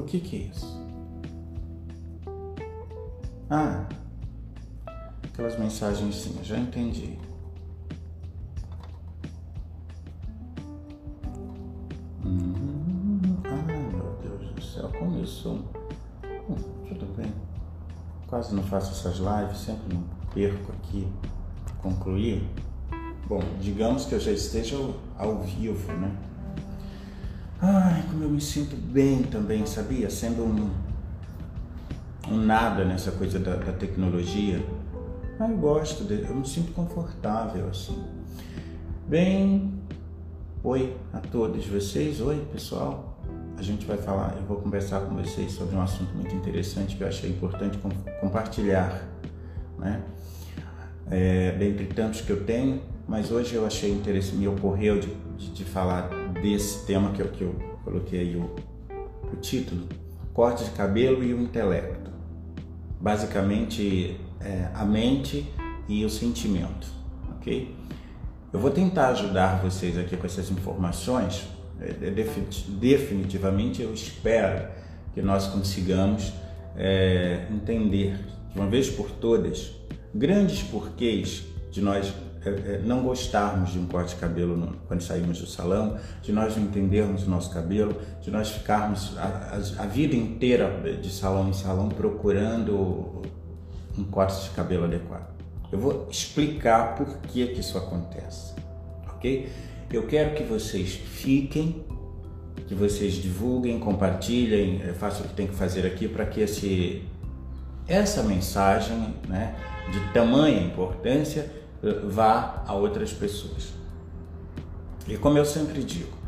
O que, que é isso? Ah, aquelas mensagens sim, já entendi. Hum, ah, meu Deus do céu, como isso? Hum, tudo bem. Quase não faço essas lives, sempre não perco aqui concluir. Bom, digamos que eu já esteja ao vivo, né? Eu me sinto bem também, sabia? Sendo um, um nada nessa coisa da, da tecnologia. Ah, eu gosto, de, eu me sinto confortável assim. Bem, oi a todos vocês, oi pessoal. A gente vai falar, eu vou conversar com vocês sobre um assunto muito interessante que eu achei importante com, compartilhar, né? É, dentre tantos que eu tenho, mas hoje eu achei interessante, me ocorreu de, de, de falar desse tema que eu, que eu coloquei aí o, o título, corte de cabelo e o intelecto. Basicamente, é, a mente e o sentimento, ok? Eu vou tentar ajudar vocês aqui com essas informações. É, é definitivamente, eu espero que nós consigamos é, entender de uma vez por todas grandes porquês de nós não gostarmos de um corte de cabelo quando saímos do salão, de nós não entendermos o nosso cabelo, de nós ficarmos a, a, a vida inteira de salão em salão procurando um corte de cabelo adequado. Eu vou explicar por que, que isso acontece, ok? Eu quero que vocês fiquem, que vocês divulguem, compartilhem, façam o que tem que fazer aqui para que esse, essa mensagem né, de tamanha importância vá a outras pessoas. E como eu sempre digo,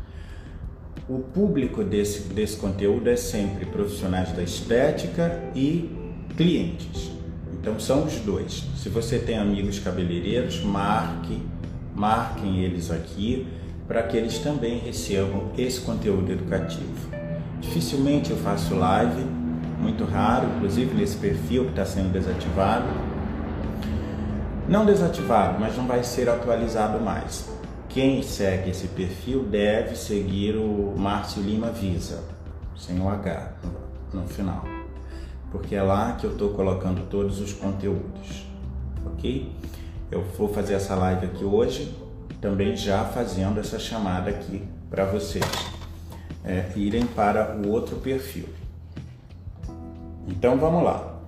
o público desse, desse conteúdo é sempre profissionais da estética e clientes. Então são os dois. Se você tem amigos cabeleireiros, marque, marquem eles aqui para que eles também recebam esse conteúdo educativo. Dificilmente eu faço live, muito raro, inclusive nesse perfil que está sendo desativado não desativado, mas não vai ser atualizado mais. Quem segue esse perfil deve seguir o Márcio Lima Visa, sem o H no final, porque é lá que eu estou colocando todos os conteúdos, ok? Eu vou fazer essa live aqui hoje, também já fazendo essa chamada aqui para vocês é, irem para o outro perfil. Então vamos lá.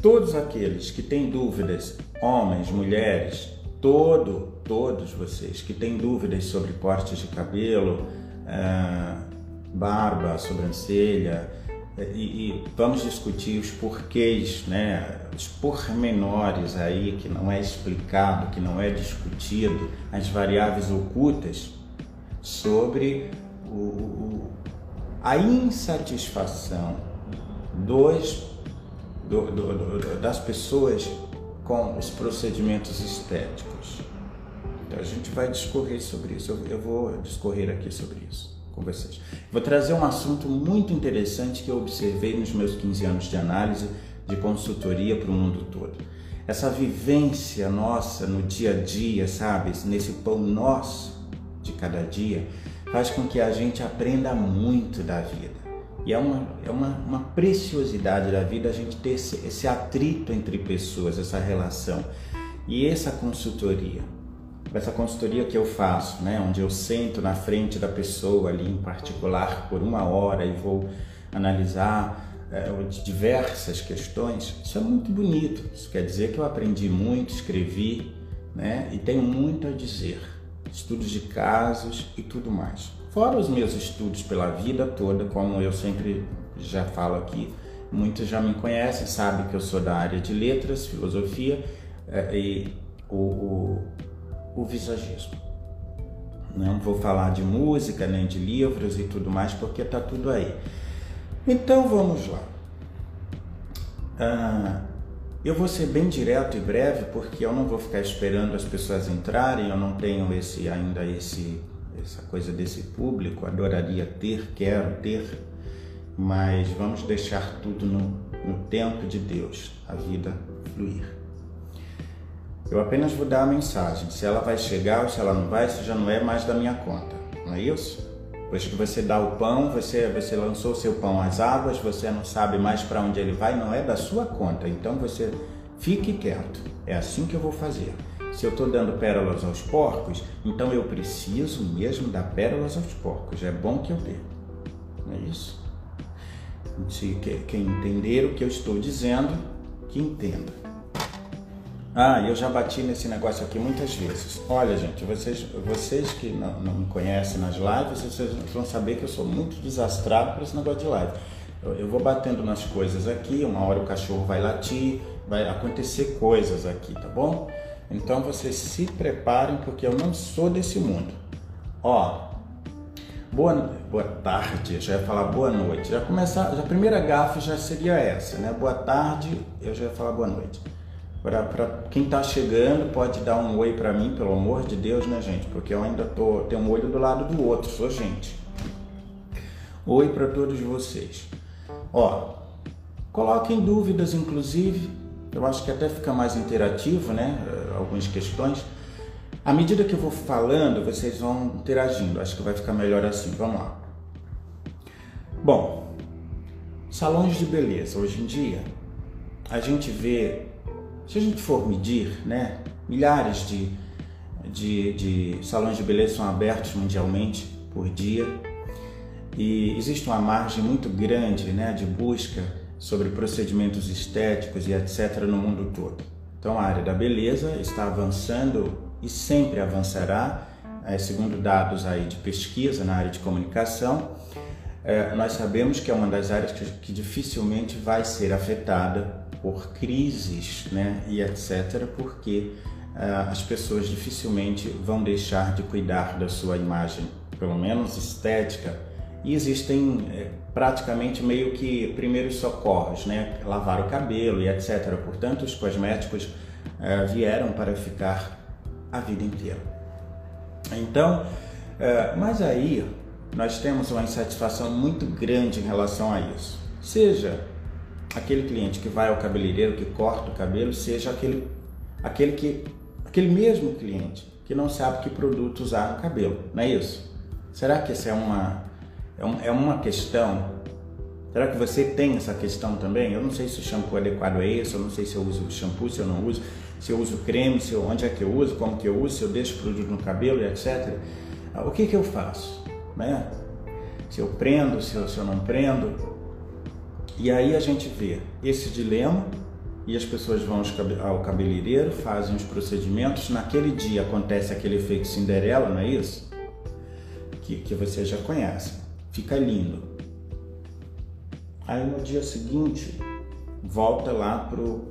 Todos aqueles que têm dúvidas homens, mulheres, todo, todos vocês que têm dúvidas sobre cortes de cabelo, é, barba, sobrancelha, e, e, vamos discutir os porquês, né, os pormenores aí que não é explicado, que não é discutido, as variáveis ocultas sobre o, o, a insatisfação dos, do, do, do, das pessoas com os procedimentos estéticos. Então a gente vai discorrer sobre isso. Eu, vou discorrer aqui sobre isso com vocês. Vou trazer um assunto muito interessante que eu observei nos meus 15 anos de análise de consultoria para o mundo todo. Essa vivência nossa no dia a dia, sabe, nesse pão nosso de cada dia, faz com que a gente aprenda muito da vida. E é uma, é uma, uma preciosidade da vida a gente ter esse, esse atrito entre pessoas, essa relação. E essa consultoria, essa consultoria que eu faço, né, onde eu sento na frente da pessoa ali em particular por uma hora e vou analisar é, diversas questões, isso é muito bonito. Isso quer dizer que eu aprendi muito, escrevi, né, e tenho muito a dizer, estudos de casos e tudo mais. Fora os meus estudos pela vida toda, como eu sempre já falo aqui, muitos já me conhecem, sabem que eu sou da área de letras, filosofia é, e o, o, o visagismo. Não vou falar de música, nem de livros e tudo mais, porque está tudo aí. Então vamos lá. Ah, eu vou ser bem direto e breve, porque eu não vou ficar esperando as pessoas entrarem, eu não tenho esse ainda esse essa coisa desse público, adoraria ter, quero ter, mas vamos deixar tudo no, no tempo de Deus, a vida fluir. Eu apenas vou dar a mensagem, se ela vai chegar ou se ela não vai, isso já não é mais da minha conta, não é isso? Depois que você dá o pão, você, você lançou o seu pão às águas, você não sabe mais para onde ele vai, não é da sua conta. Então você fique quieto. É assim que eu vou fazer. Se eu estou dando pérolas aos porcos, então eu preciso mesmo dar pérolas aos porcos. É bom que eu dê. Não é isso? Se quem entender o que eu estou dizendo, que entenda. Ah, eu já bati nesse negócio aqui muitas vezes. Olha, gente, vocês, vocês que não, não me conhecem nas lives, vocês vão saber que eu sou muito desastrado para esse negócio de live. Eu, eu, vou batendo nas coisas aqui, uma hora o cachorro vai latir, vai acontecer coisas aqui, tá bom? Então vocês se preparem porque eu não sou desse mundo. Ó, boa, boa tarde, já ia falar boa noite. Já começar, a primeira gafe já seria essa, né? Boa tarde, eu já ia falar boa noite. Para quem está chegando, pode dar um oi para mim, pelo amor de Deus, né, gente? Porque eu ainda tô tenho um olho do lado do outro, sou gente. Oi para todos vocês. Ó, coloquem dúvidas, inclusive. Eu acho que até fica mais interativo, né? Algumas questões. À medida que eu vou falando, vocês vão interagindo. Acho que vai ficar melhor assim. Vamos lá. Bom, salões de beleza. Hoje em dia, a gente vê se a gente for medir, né, milhares de, de, de salões de beleza são abertos mundialmente por dia e existe uma margem muito grande né, de busca sobre procedimentos estéticos e etc. no mundo todo. Então a área da beleza está avançando e sempre avançará, é, segundo dados aí de pesquisa na área de comunicação. É, nós sabemos que é uma das áreas que, dificilmente vai ser afetada por crises né, e etc., porque uh, as pessoas dificilmente vão deixar de cuidar da sua imagem, pelo menos estética. E existem é, praticamente meio que primeiros socorros, né? lavar o cabelo e etc. Portanto, os cosméticos uh, vieram para ficar a vida inteira. Então, uh, mas aí nós temos uma insatisfação muito grande em relação a isso. Seja aquele cliente que vai ao cabeleireiro, que corta o cabelo, seja aquele, aquele, que, aquele mesmo cliente que não sabe que produto usar no cabelo, não é isso? Será que essa é uma, é, um, é uma questão? Será que você tem essa questão também? Eu não sei se o shampoo adequado é esse, eu não sei se eu uso shampoo, se eu não uso, se eu uso creme, se eu, onde é que eu uso, como que eu uso, se eu deixo produto no cabelo, etc. O que que eu faço? Né? Se eu prendo, se eu, se eu não prendo, e aí a gente vê esse dilema e as pessoas vão ao cabeleireiro, fazem os procedimentos. Naquele dia acontece aquele efeito Cinderela, não é isso? Que, que você já conhece. Fica lindo. Aí no dia seguinte, volta lá pro,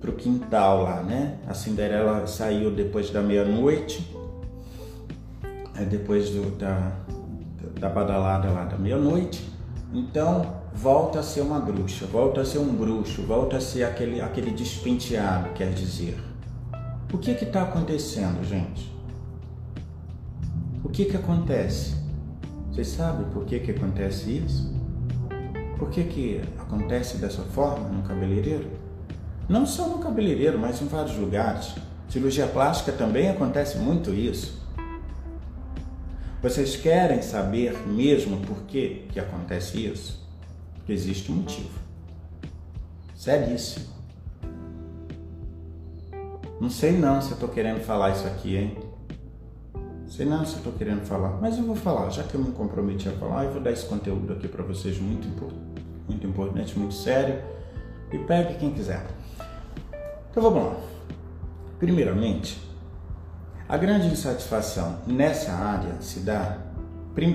pro quintal lá, né? A Cinderela saiu depois da meia-noite, depois do, da, da badalada lá da meia-noite. Então, volta a ser uma bruxa, volta a ser um bruxo, volta a ser aquele, aquele despenteado, quer dizer. O que está acontecendo, gente? O que, que acontece? Vocês sabem por que, que acontece isso? Por que, que acontece dessa forma no cabeleireiro? Não só no cabeleireiro, mas em vários lugares. Cirurgia plástica também acontece muito isso. Vocês querem saber mesmo por que, que acontece isso? Porque existe um motivo. Seríssimo. Não sei não se eu estou querendo falar isso aqui, hein? Sei não se estou querendo falar, mas eu vou falar, já que eu me comprometi a falar, eu vou dar esse conteúdo aqui para vocês muito, muito importante, muito sério. E pegue quem quiser. Então vamos lá. Primeiramente, a grande insatisfação nessa área se dá.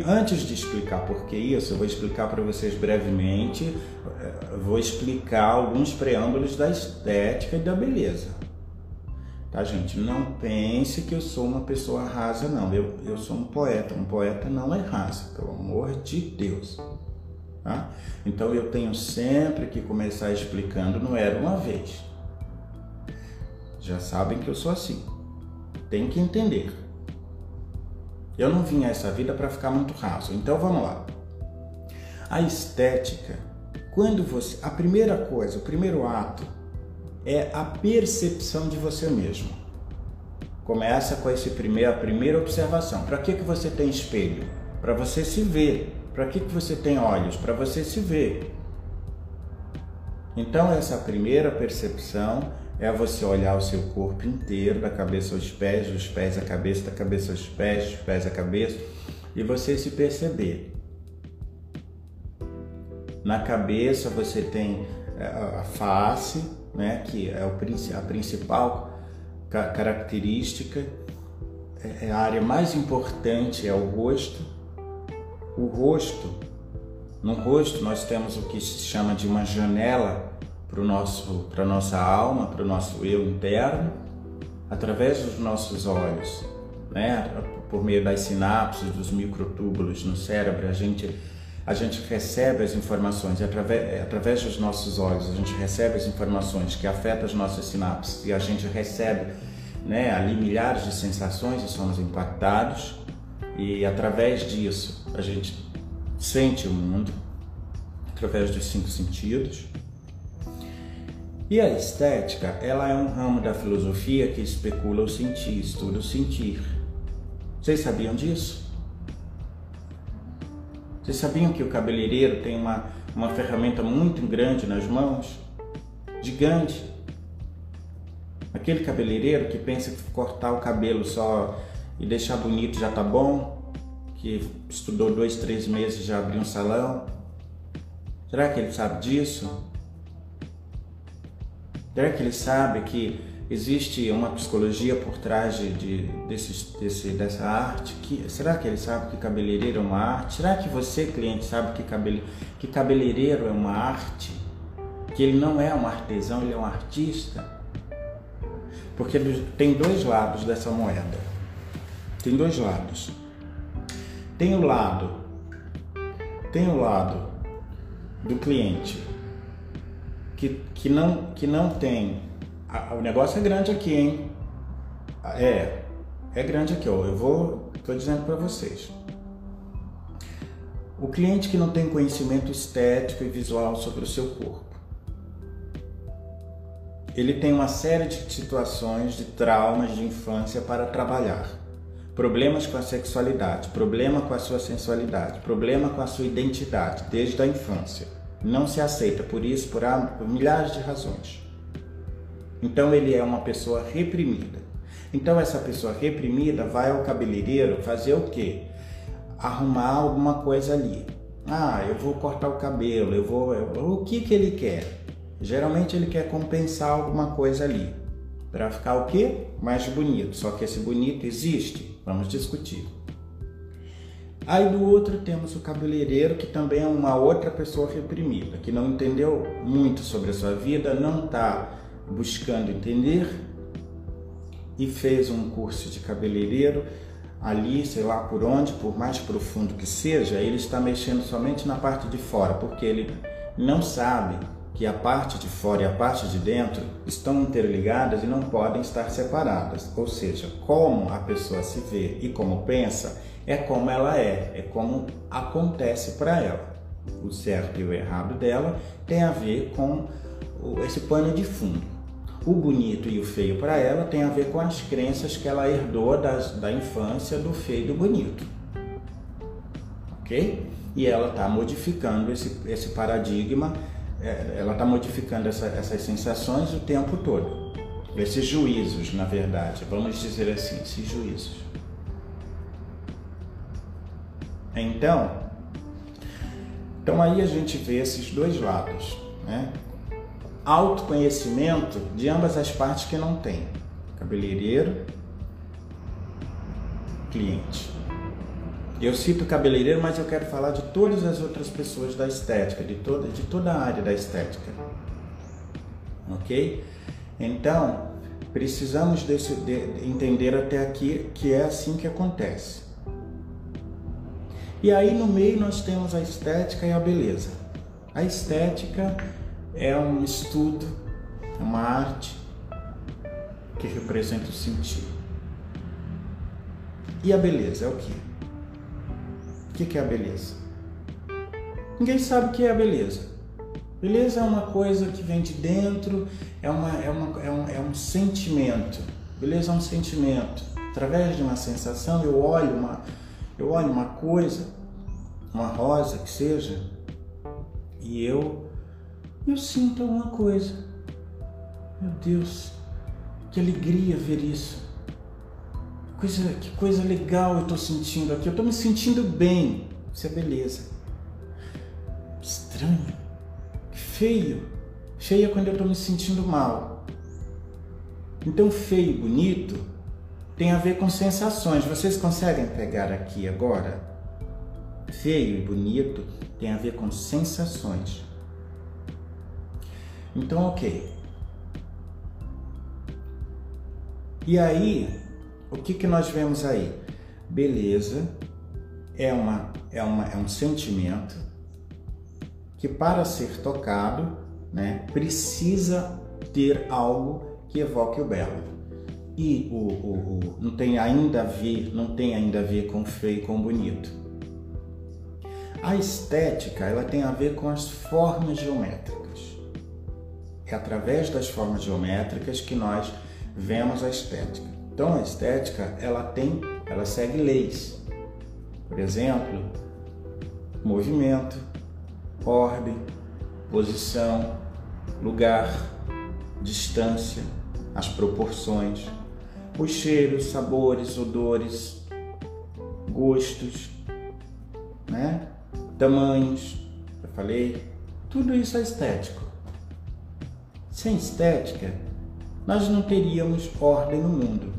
Antes de explicar por que isso, eu vou explicar para vocês brevemente, eh, vou explicar alguns preâmbulos da estética e da beleza. Tá, gente? Não pense que eu sou uma pessoa rasa, não. Eu, eu sou um poeta. Um poeta não é rasa, pelo amor de Deus. Tá? Então eu tenho sempre que começar explicando, não era uma vez. Já sabem que eu sou assim. Tem que entender. Eu não vim a essa vida para ficar muito raso. Então vamos lá. A estética, quando você, a primeira coisa, o primeiro ato é a percepção de você mesmo. Começa com esse primeiro, a primeira observação. Para que que você tem espelho? para você se ver. Para que, que você tem olhos? Para você se ver. Então, essa primeira percepção é você olhar o seu corpo inteiro, da cabeça aos pés, dos pés à cabeça, da cabeça aos pés, dos pés à cabeça, e você se perceber. Na cabeça você tem é, a face, né, que é a principal característica, é, é a área mais importante é o rosto. O rosto, no rosto nós temos o que se chama de uma janela para para nossa alma, para o nosso eu interno, através dos nossos olhos, né? Por meio das sinapses, dos microtúbulos no cérebro, a gente a gente recebe as informações através, através dos nossos olhos, a gente recebe as informações que afetam as nossas sinapses e a gente recebe né, ali milhares de sensações e somos impactados e através disso a gente sente o mundo através dos cinco sentidos e a estética, ela é um ramo da filosofia que especula o sentir, estuda o sentir. Vocês sabiam disso? Vocês sabiam que o cabeleireiro tem uma, uma ferramenta muito grande nas mãos? Gigante. Aquele cabeleireiro que pensa que cortar o cabelo só e deixar bonito já tá bom, que estudou dois, três meses já abriu um salão. Será que ele sabe disso? Será que ele sabe que existe uma psicologia por trás de, de desse, desse, dessa arte? Que, será que ele sabe que cabeleireiro é uma arte? Será que você, cliente, sabe que, cabele, que cabeleireiro é uma arte? Que ele não é um artesão, ele é um artista? Porque tem dois lados dessa moeda. Tem dois lados. Tem o lado, tem o lado do cliente que, que, não, que não tem. O negócio é grande aqui, hein? É, é grande aqui, ó. Eu vou, tô dizendo para vocês. O cliente que não tem conhecimento estético e visual sobre o seu corpo. Ele tem uma série de situações de traumas de infância para trabalhar. Problemas com a sexualidade, problema com a sua sensualidade, problema com a sua identidade desde a infância não se aceita por isso, por, por milhares de razões. Então ele é uma pessoa reprimida. Então essa pessoa reprimida vai ao cabeleireiro fazer o quê? Arrumar alguma coisa ali. Ah, eu vou cortar o cabelo, eu vou. Eu, o que que ele quer? Geralmente ele quer compensar alguma coisa ali. Para ficar o quê? Mais bonito. Só que esse bonito existe? Vamos discutir. Aí do outro temos o cabeleireiro, que também é uma outra pessoa reprimida, que não entendeu muito sobre a sua vida, não está buscando entender e fez um curso de cabeleireiro ali, sei lá por onde, por mais profundo que seja, ele está mexendo somente na parte de fora, porque ele não sabe que a parte de fora e a parte de dentro estão interligadas e não podem estar separadas. Ou seja, como a pessoa se vê e como pensa é como ela é, é como acontece para ela. O certo e o errado dela tem a ver com esse pano de fundo. O bonito e o feio para ela tem a ver com as crenças que ela herdou das, da infância do feio e do bonito. Ok? E ela está modificando esse, esse paradigma, é, ela está modificando essa, essas sensações o tempo todo. Esses juízos, na verdade, vamos dizer assim, esses juízos. Então, então aí a gente vê esses dois lados, né? Autoconhecimento de ambas as partes que não tem, cabeleireiro, cliente. Eu cito cabeleireiro, mas eu quero falar de todas as outras pessoas da estética, de toda, de toda a área da estética. Ok? Então, precisamos desse, de, entender até aqui que é assim que acontece. E aí no meio nós temos a estética e a beleza. A estética é um estudo, é uma arte que representa o sentido. E a beleza é o que? O que é a beleza? Ninguém sabe o que é a beleza. Beleza é uma coisa que vem de dentro, é, uma, é, uma, é, um, é um sentimento. Beleza é um sentimento. Através de uma sensação, eu olho uma, Eu olho uma coisa, uma rosa que seja, e eu eu sinto alguma coisa. Meu Deus, que alegria ver isso. Coisa, que coisa legal eu estou sentindo aqui. Eu estou me sentindo bem. Isso é beleza. Estranho. Feio. Feio é quando eu estou me sentindo mal. Então, feio e bonito tem a ver com sensações. Vocês conseguem pegar aqui agora? Feio e bonito tem a ver com sensações. Então, ok. E aí, o que, que nós vemos aí? Beleza é, uma, é, uma, é um sentimento que, para ser tocado, né, precisa ter algo que evoque o belo. E o, o, o, não tem ainda a ver, não tem ainda a ver com feio com bonito. A estética, ela tem a ver com as formas geométricas. É através das formas geométricas que nós vemos a estética. Então a estética, ela tem, ela segue leis. Por exemplo, movimento, ordem, posição, lugar, distância, as proporções, os cheiros, sabores, odores, gostos, né? tamanhos, eu falei, tudo isso é estético. Sem estética, nós não teríamos ordem no mundo.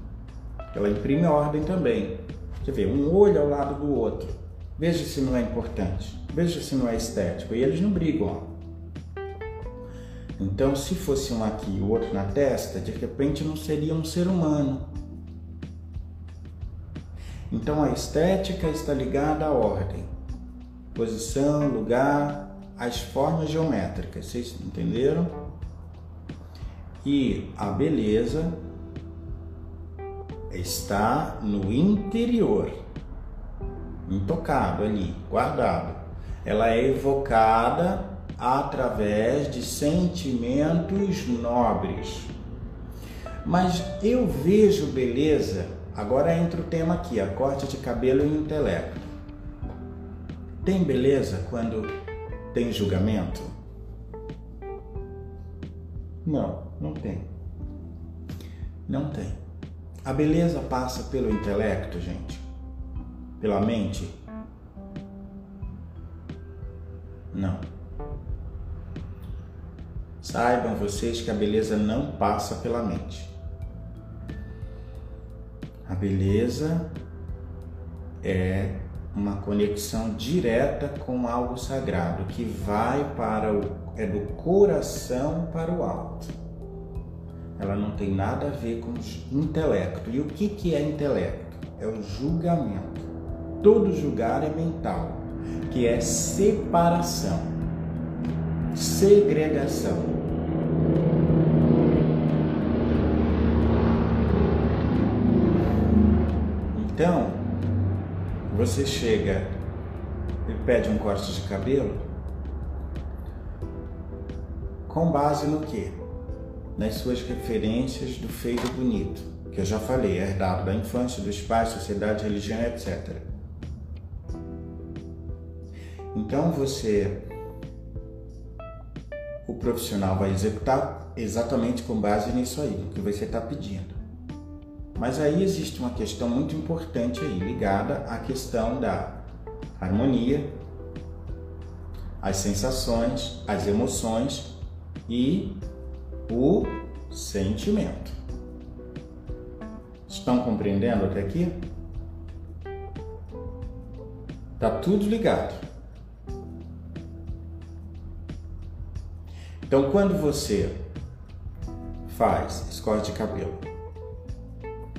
Ela imprime ordem também. Quer ver, um olho ao lado do outro. Veja se não é importante, veja se não é estético. E eles não brigam. Então, se fosse um aqui e o outro na testa, de repente não seria um ser humano. Então, a estética está ligada à ordem posição, lugar, as formas geométricas. Vocês entenderam? E a beleza está no interior, intocado ali, guardado. Ela é evocada através de sentimentos nobres. Mas eu vejo beleza, agora entra o tema aqui, a corte de cabelo e intelecto. Tem beleza quando tem julgamento? Não, não tem. Não tem. A beleza passa pelo intelecto, gente? Pela mente? Não. Saibam vocês que a beleza não passa pela mente. A beleza é uma conexão direta com algo sagrado que vai para o é do coração para o alto. Ela não tem nada a ver com intelecto. E o que que é intelecto? É o julgamento. Todo julgar é mental, que é separação, segregação. Então, você chega e pede um corte de cabelo com base no quê? Nas suas referências do feio e bonito, que eu já falei, herdado da infância, dos pais, sociedade, religião, etc. Então você, o profissional vai executar exatamente com base nisso aí, no que você está pedindo. Mas aí existe uma questão muito importante aí, ligada à questão da harmonia, as sensações, as emoções e o sentimento. Estão compreendendo até aqui? Tá tudo ligado. Então, quando você faz escorte de cabelo,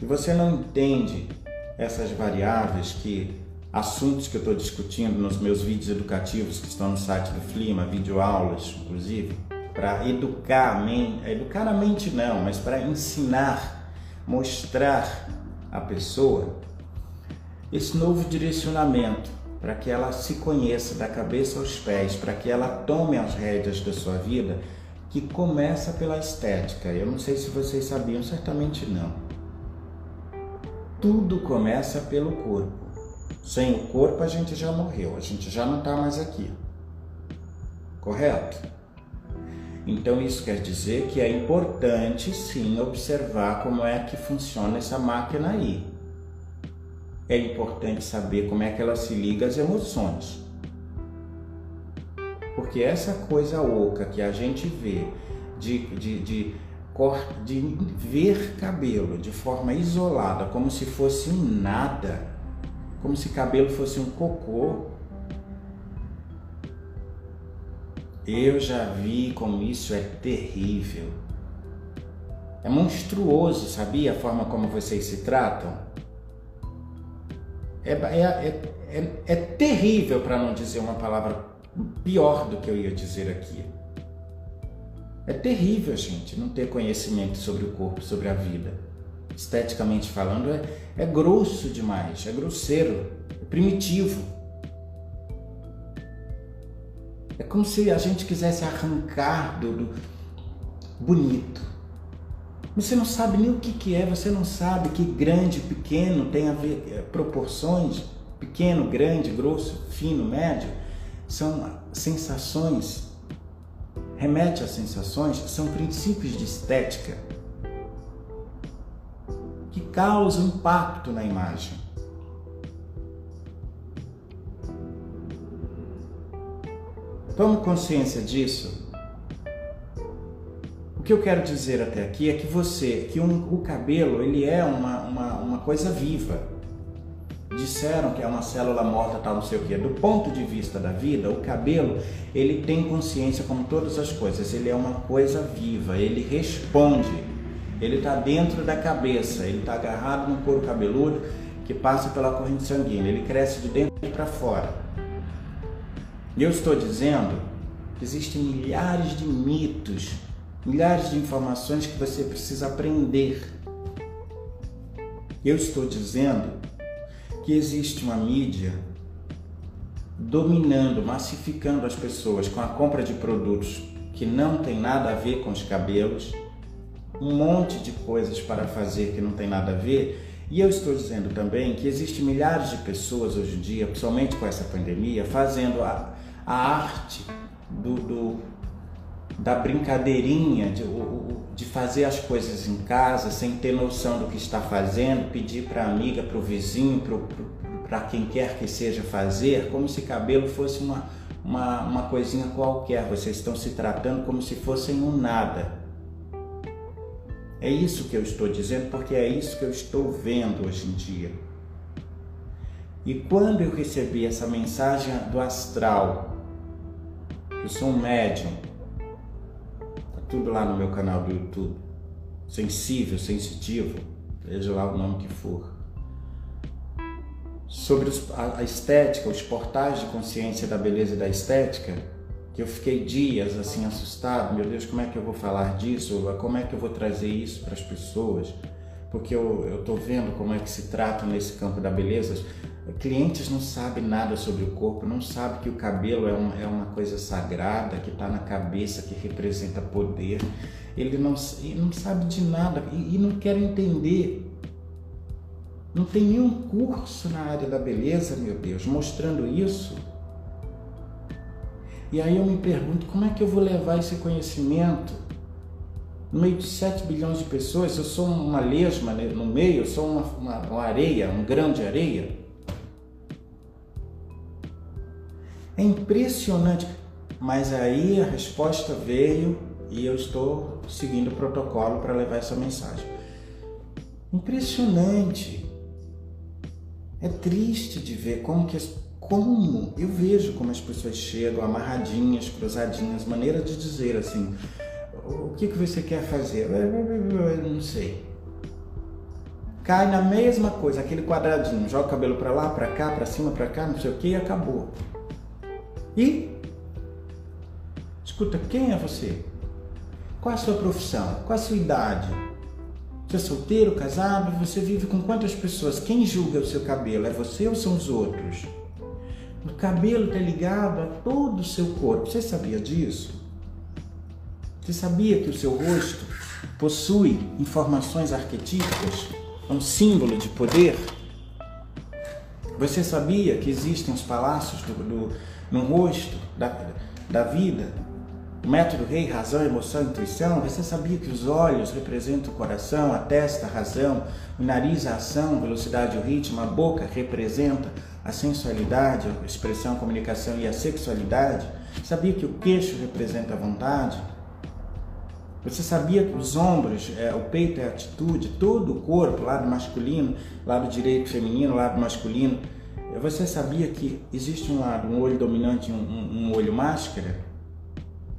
e você não entende essas variáveis que assuntos que eu estou discutindo nos meus vídeos educativos que estão no site do Flima, videoaulas, inclusive, para educar a mente, educar a mente não, mas para ensinar, mostrar à pessoa esse novo direcionamento para que ela se conheça da cabeça aos pés, para que ela tome as rédeas da sua vida, que começa pela estética. Eu não sei se vocês sabiam, certamente não tudo começa pelo corpo. Sem o corpo a gente já morreu, a gente já não está mais aqui. Correto? Então isso quer dizer que é importante sim observar como é que funciona essa máquina aí. É importante saber como é que ela se liga às emoções. Porque essa coisa oca que a gente vê de, de, de, de ver cabelo de forma isolada, como se fosse um nada, como se cabelo fosse um cocô, Eu já vi como isso é terrível. É monstruoso, sabia a forma como vocês se tratam? É, é, é, é, é terrível, para não dizer uma palavra pior do que eu ia dizer aqui. É terrível, gente, não ter conhecimento sobre o corpo, sobre a vida. Esteticamente falando, é, é grosso demais, é grosseiro, é primitivo. É como se a gente quisesse arrancar do, do bonito. Você não sabe nem o que, que é, você não sabe que grande, pequeno tem a ver, é, proporções, pequeno, grande, grosso, fino, médio, são sensações, remete a sensações, são princípios de estética que causam impacto na imagem. Tome consciência disso. O que eu quero dizer até aqui é que você, que um, o cabelo, ele é uma, uma, uma coisa viva. Disseram que é uma célula morta, tal, não sei o quê. Do ponto de vista da vida, o cabelo, ele tem consciência como todas as coisas. Ele é uma coisa viva, ele responde. Ele está dentro da cabeça, ele está agarrado no couro cabeludo que passa pela corrente sanguínea. Ele cresce de dentro para fora. Eu estou dizendo que existem milhares de mitos, milhares de informações que você precisa aprender. Eu estou dizendo que existe uma mídia dominando, massificando as pessoas com a compra de produtos que não tem nada a ver com os cabelos, um monte de coisas para fazer que não tem nada a ver. E eu estou dizendo também que existem milhares de pessoas hoje em dia, principalmente com essa pandemia, fazendo a, a arte do, do da brincadeirinha, de, de fazer as coisas em casa sem ter noção do que está fazendo, pedir para a amiga, para o vizinho, para quem quer que seja fazer, como se cabelo fosse uma, uma, uma coisinha qualquer. Vocês estão se tratando como se fossem um nada. É isso que eu estou dizendo, porque é isso que eu estou vendo hoje em dia. E quando eu recebi essa mensagem do astral, eu sou um médium. Tá tudo lá no meu canal do YouTube. Sensível, sensitivo, seja lá o nome que for. Sobre a, estética, os portais de consciência da beleza e da estética, que eu fiquei dias assim assustado, meu Deus, como é que eu vou falar disso? Como é que eu vou trazer isso para as pessoas? Porque eu estou vendo como é que se trata nesse campo da beleza Clientes não sabem nada sobre o corpo, não sabem que o cabelo é, um, é uma coisa sagrada, que está na cabeça, que representa poder. Ele não, ele não sabe de nada e, e não quer entender. Não tem nenhum curso na área da beleza, meu Deus, mostrando isso. E aí eu me pergunto, como é que eu vou levar esse conhecimento no meio de 7 bilhões de pessoas? Eu sou uma lesma né, no meio, eu sou uma, uma, uma areia, um grão de areia. É impressionante. Mas aí a resposta veio e eu estou seguindo o protocolo para levar essa mensagem. Impressionante. É triste de ver como que as, como eu vejo como as pessoas chegam amarradinhas, cruzadinhas, maneira de dizer assim, o que que você quer fazer? Eu não sei. Cai na mesma coisa, aquele quadradinho, joga o cabelo para lá, para cá, para cima, para cá, não sei o que e acabou. E escuta, quem é você? Qual a sua profissão? Qual a sua idade? Você é solteiro, casado? Você vive com quantas pessoas? Quem julga o seu cabelo? É você ou são os outros? O cabelo está ligado a todo o seu corpo. Você sabia disso? Você sabia que o seu rosto possui informações arquetípicas? É um símbolo de poder? Você sabia que existem os palácios do, do no rosto da, da vida? O método rei, razão, emoção, intuição. Você sabia que os olhos representam o coração, a testa, a razão, o nariz, a ação, velocidade, o ritmo, a boca representa a sensualidade, a expressão, a comunicação e a sexualidade? Sabia que o queixo representa a vontade? Você sabia que os ombros, é, o peito é a atitude, todo o corpo, lado masculino, lado direito feminino, lado masculino. Você sabia que existe um lado, um olho dominante e um, um, olho máscara?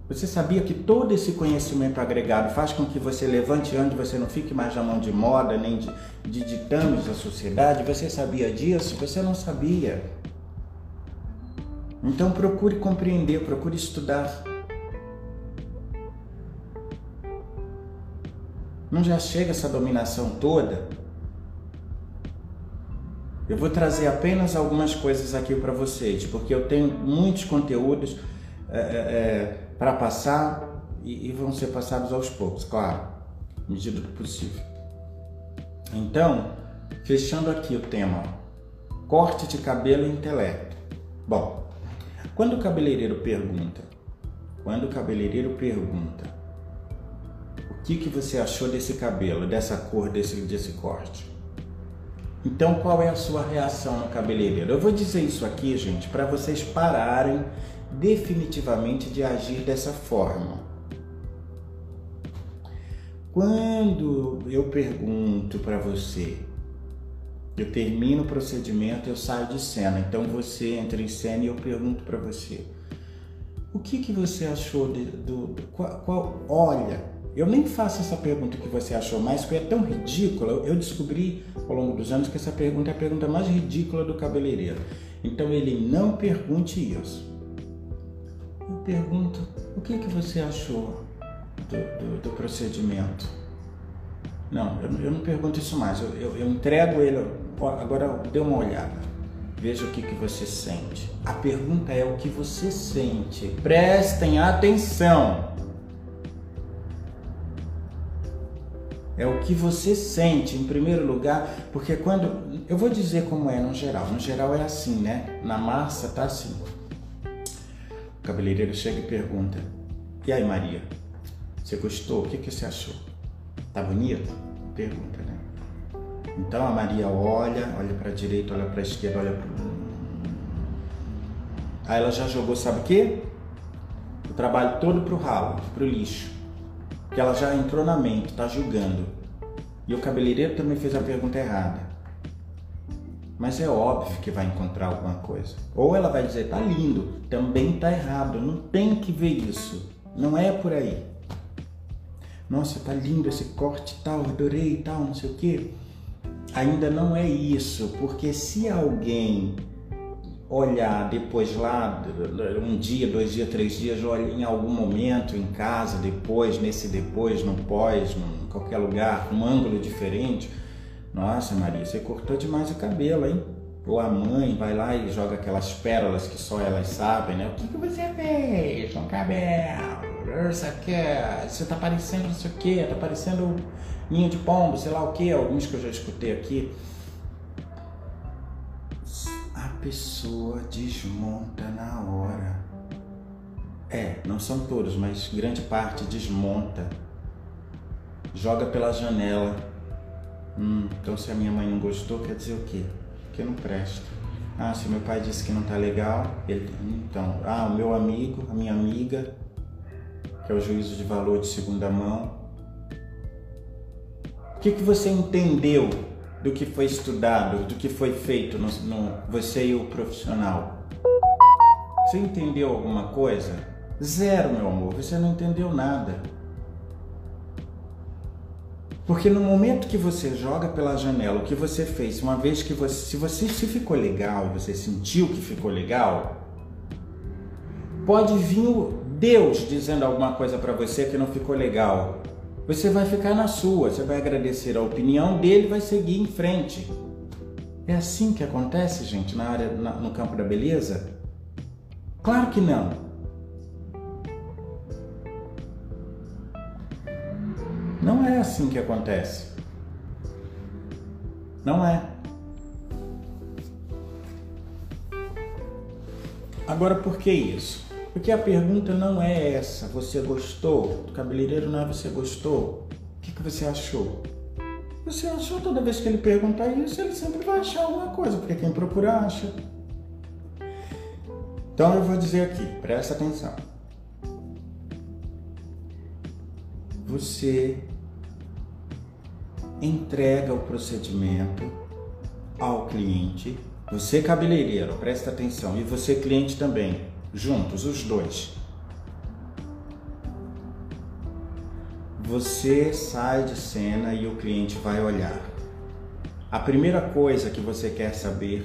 Você sabia que todo esse conhecimento agregado faz com que você levante ande, você não fique mais na mão de moda, nem de, de ditames da sociedade? Você sabia disso? Você não sabia. Então procure compreender, procure estudar. Não já chega essa dominação toda? Eu vou trazer apenas algumas coisas aqui para vocês, porque eu tenho muitos conteúdos. É, é, para passar e, e, vão ser passados aos poucos, claro, à medida do possível. Então, fechando aqui o tema, corte de cabelo e intelecto. Bom, quando o cabeleireiro pergunta, quando o cabeleireiro pergunta, o que, que você achou desse cabelo, dessa cor, desse, desse corte? Então, qual é a sua reação no cabeleireiro? Eu vou dizer isso aqui, gente, para vocês pararem definitivamente de agir dessa forma. Quando eu pergunto para você, eu termino o procedimento, eu saio de cena. Então você entra em cena e eu pergunto para você: o que que você achou de, do, do qual, qual, olha, eu nem faço essa pergunta que você achou mais, porque é tão ridícula. Eu descobri ao longo dos anos que essa pergunta é a pergunta mais ridícula do cabeleireiro. Então ele não pergunte isso eu pergunto: o que, que você achou do, do, do procedimento? Não, eu, eu, não pergunto isso mais. Eu, eu, eu entrego ele. Agora dê uma olhada. Veja o que, que você sente. A pergunta é o que você sente. Prestem atenção. É o que você sente em primeiro lugar, porque quando. Eu vou dizer como é no geral. No geral é assim, né? Na massa tá assim. O cabeleireiro chega e pergunta: E aí, Maria? Você gostou? O que, que você achou? Tá bonito? Pergunta, né? Então a Maria olha, olha para direita, olha para esquerda, olha para Aí ela já jogou, sabe o quê? O trabalho todo pro ralo, pro lixo. Que ela já entrou na mente, tá julgando. E o cabeleireiro também fez a pergunta errada. Mas é óbvio que vai encontrar alguma coisa. Ou ela vai dizer, tá lindo, também tá errado, não tem que ver isso. Não é por aí. Nossa, tá lindo esse corte tal, adorei tal, não sei o quê. Ainda não é isso, porque se alguém olhar depois lá, um dia, dois dias, três dias, em algum momento, em casa, depois, nesse depois, no pós, em qualquer lugar, um ângulo diferente, nossa, Maria, você cortou demais o cabelo, hein? Ou a mãe vai lá e joga aquelas pérolas que só elas sabem, né? O que, que você fez com o cabelo? Isso aqui, você tá parecendo não sei o quê, tá parecendo ninho de pombo, sei lá o quê, alguns que eu já escutei aqui. Pessoa desmonta na hora. É, não são todos, mas grande parte desmonta. Joga pela janela Hum, então se a minha mãe não gostou, quer dizer o quê? Que eu não presto. Ah, se meu pai disse que não tá legal, ele... então, ah, o meu amigo, a minha amiga, que é o juízo de valor de segunda mão. O que, que você entendeu do que foi estudado, do que foi feito no, no você e o profissional? Você entendeu alguma coisa? Zero, meu amor, você não entendeu nada. Porque no momento que você joga pela janela o que você fez, uma vez que você, se você se ficou legal, você sentiu que ficou legal, pode vir Deus dizendo alguma coisa para você que não ficou legal. Você vai ficar na sua, você vai agradecer a opinião dele, vai seguir em frente. É assim que acontece, gente, na área, na, no campo da beleza? Claro que não. Não é assim que acontece. Não é. Agora, por que isso? Porque a pergunta não é essa. Você gostou? Do cabeleireiro não é você gostou? O que, que você achou? Você achou toda vez que ele perguntar isso, ele sempre vai achar alguma coisa, porque quem procura acha. Então eu vou dizer aqui, presta atenção. Você entrega o procedimento ao cliente, você cabeleireiro, presta atenção, e você cliente também, juntos, os dois. Você sai de cena e o cliente vai olhar. A primeira coisa que você quer saber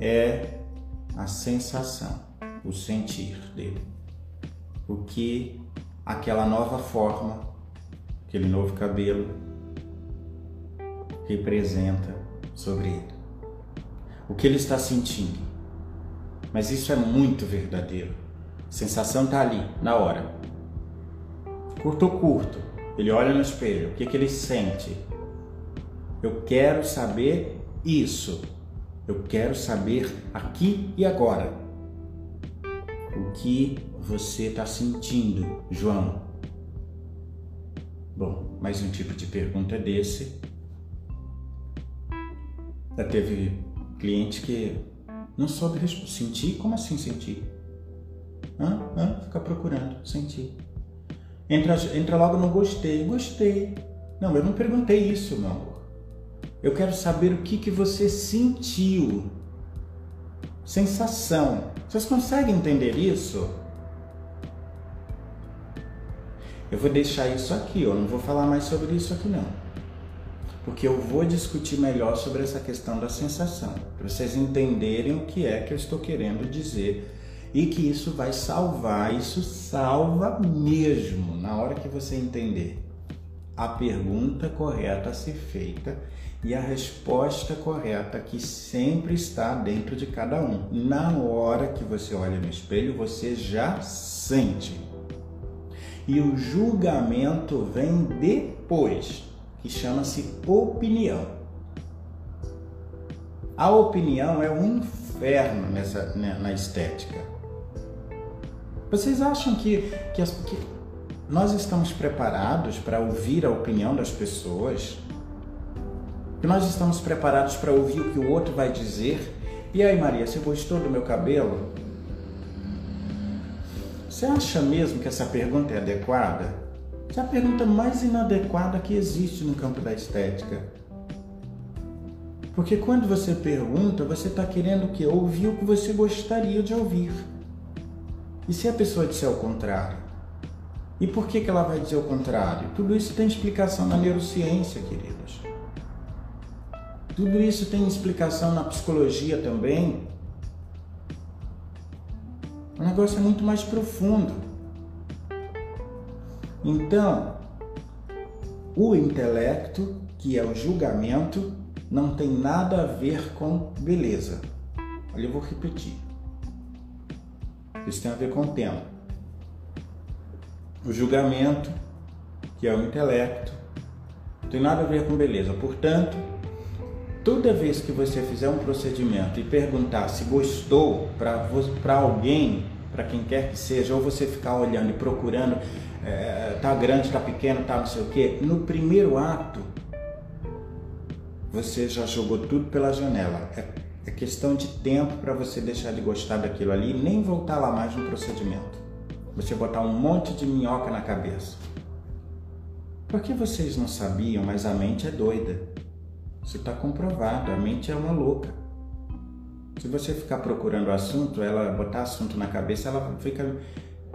é a sensação, o sentir dele. O que aquela nova forma, aquele novo cabelo representa sobre ele. O que ele está sentindo. Mas isso é muito verdadeiro. A sensação está ali, na hora. Curto ou curto, ele olha no espelho, o que, que ele sente? Eu quero saber isso. Eu quero saber aqui e agora. O que você está sentindo, João? Bom, mais um tipo de pergunta desse. Já teve cliente que não soube. Sentir? Como assim sentir? Hã? Hã? Fica procurando, sentir. Entra, entra logo no gostei. Gostei. Não, eu não perguntei isso, meu amor. Eu quero saber o que, que você sentiu. Sensação. Vocês conseguem entender isso? Eu vou deixar isso aqui, eu não vou falar mais sobre isso aqui não. Porque eu vou discutir melhor sobre essa questão da sensação, para vocês entenderem o que é que eu estou querendo dizer e que isso vai salvar, isso salva mesmo na hora que você entender a pergunta correta a ser feita e a resposta correta que sempre está dentro de cada um. Na hora que você olha no espelho, você já sente. E o julgamento vem depois, que chama-se opinião. A opinião é um inferno nessa, né, na estética. Vocês acham que, que, as, que nós estamos preparados para ouvir a opinião das pessoas? Que nós estamos preparados para ouvir o que o outro vai dizer? E aí, Maria, você gostou do meu cabelo? Você acha mesmo que essa pergunta é adequada? É a pergunta mais inadequada que existe no campo da estética. Porque quando você pergunta, você está querendo que ouvir o que você gostaria de ouvir. E se a pessoa disser o contrário? E por que, que ela vai dizer o contrário? Tudo isso tem explicação na neurociência, queridos. Tudo isso tem explicação na psicologia também. O negócio é muito mais profundo. Então, o intelecto, que é o julgamento, não tem nada a ver com beleza. Olha, eu vou repetir. Isso tem a ver com o tempo. O julgamento, que é o intelecto, não tem nada a ver com beleza. Portanto, toda vez que você fizer um procedimento e perguntar se gostou para alguém, para quem quer que seja, ou você ficar olhando e procurando, é, tá grande, tá pequeno, tá não sei o quê, no primeiro ato você já jogou tudo pela janela. É, é questão de tempo para você deixar de gostar daquilo ali e nem voltar lá mais no procedimento. Você botar um monte de minhoca na cabeça. Porque vocês não sabiam, mas a mente é doida. Isso está comprovado, a mente é uma louca. Se você ficar procurando assunto, ela botar assunto na cabeça, ela fica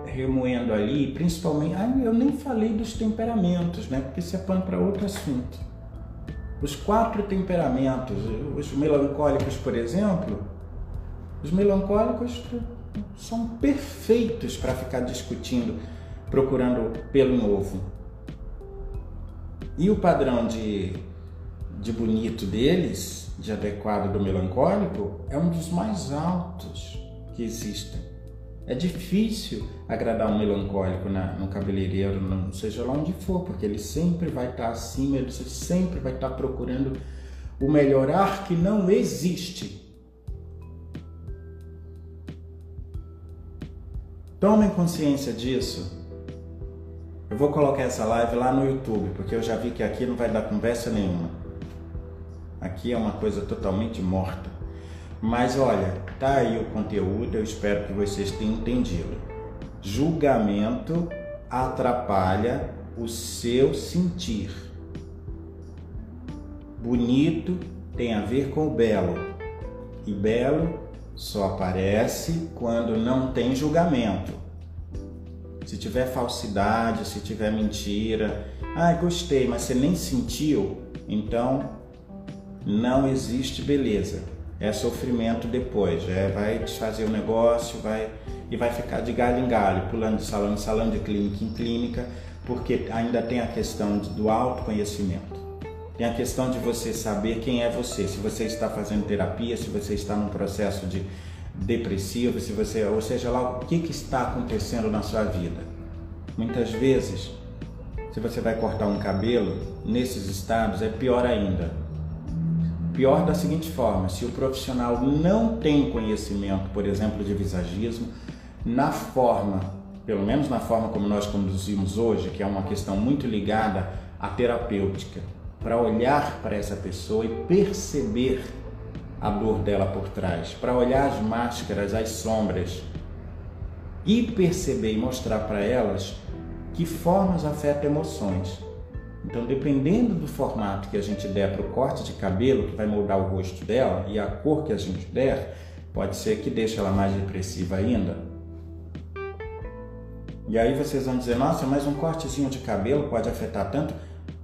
remoendo ali, principalmente. Ah, eu nem falei dos temperamentos, né? Porque isso é pano para outro assunto. Os quatro temperamentos, os melancólicos, por exemplo, os melancólicos são perfeitos para ficar discutindo, procurando pelo novo. E o padrão de de bonito deles, de adequado do melancólico, é um dos mais altos que existem. É difícil agradar um melancólico na, no cabeleireiro, não, seja lá onde for, porque ele sempre vai estar tá acima, ele sempre vai estar tá procurando o melhorar que não existe. Tomem consciência disso. Eu vou colocar essa live lá no YouTube, porque eu já vi que aqui não vai dar conversa nenhuma. Aqui é uma coisa totalmente morta. Mas olha, tá aí o conteúdo, eu espero que vocês tenham entendido. Julgamento atrapalha o seu sentir. Bonito tem a ver com o belo. E belo só aparece quando não tem julgamento. Se tiver falsidade, se tiver mentira, ah, gostei, mas você nem sentiu, então não existe beleza. É sofrimento depois, é, vai desfazer o negócio, vai e vai ficar de galho em galho, pulando de salão em salão, de clínica em clínica, porque ainda tem a questão do autoconhecimento. Tem a questão de você saber quem é você, se você está fazendo terapia, se você está num processo de depressivo, se você, ou seja lá o que, que está acontecendo na sua vida. Muitas vezes, se você vai cortar um cabelo nesses estados, é pior ainda. Pior da seguinte forma: se o profissional não tem conhecimento, por exemplo, de visagismo, na forma, pelo menos na forma como nós conduzimos hoje, que é uma questão muito ligada à terapêutica, para olhar para essa pessoa e perceber a dor dela por trás, para olhar as máscaras, as sombras e perceber e mostrar para elas que formas afetam emoções. Então, dependendo do formato que a gente der para o corte de cabelo, que vai moldar o rosto dela, e a cor que a gente der, pode ser que deixe ela mais depressiva ainda. E aí vocês vão dizer, nossa, mas um cortezinho de cabelo pode afetar tanto?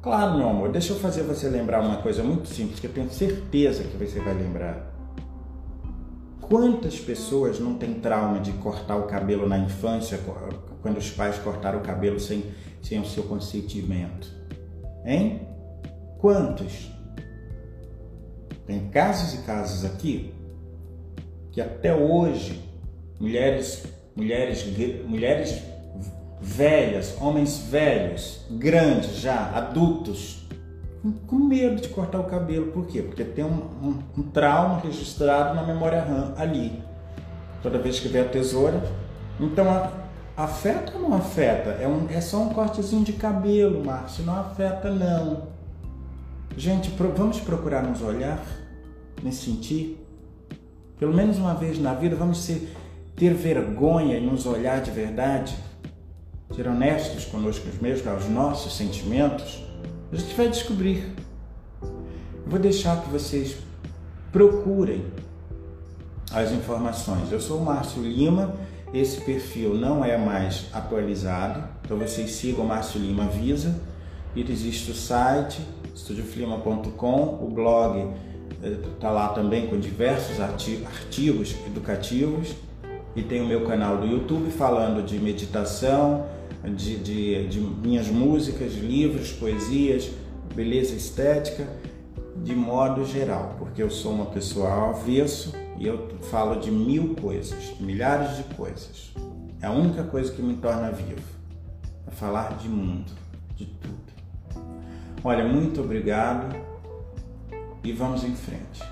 Claro, meu amor, deixa eu fazer você lembrar uma coisa muito simples que eu tenho certeza que você vai lembrar. Quantas pessoas não têm trauma de cortar o cabelo na infância, quando os pais cortaram o cabelo sem, sem o seu consentimento? Hein? Quantos? Tem casos e casos aqui que até hoje mulheres, mulheres, mulheres velhas, homens velhos, grandes já, adultos, com medo de cortar o cabelo. Por quê? Porque tem um, um, um trauma registrado na memória RAM ali. Toda vez que vê a tesoura. Então, a, afeta ou não afeta? É, um, é só um cortezinho de cabelo, Márcio. Não afeta, não. Gente, pro, vamos procurar nos olhar, nos sentir. Pelo menos uma vez na vida, vamos ser, ter vergonha e nos olhar de verdade ser honestos conosco mesmos, aos nossos sentimentos, a gente vai descobrir. Eu vou deixar que vocês procurem as informações. Eu sou o Márcio Lima, esse perfil não é mais atualizado, então vocês sigam o Márcio Lima Visa. E existe o site estudioflima.com, o blog está eh, lá também com diversos artigos educativos e tem o meu canal do YouTube falando de meditação, de, de, de minhas músicas, livros, poesias, beleza estética, de modo geral, porque eu sou uma pessoa avesso e eu falo de mil coisas, milhares de coisas. É a única coisa que me torna vivo, é falar de mundo, de tudo. Olha, muito obrigado e vamos em frente.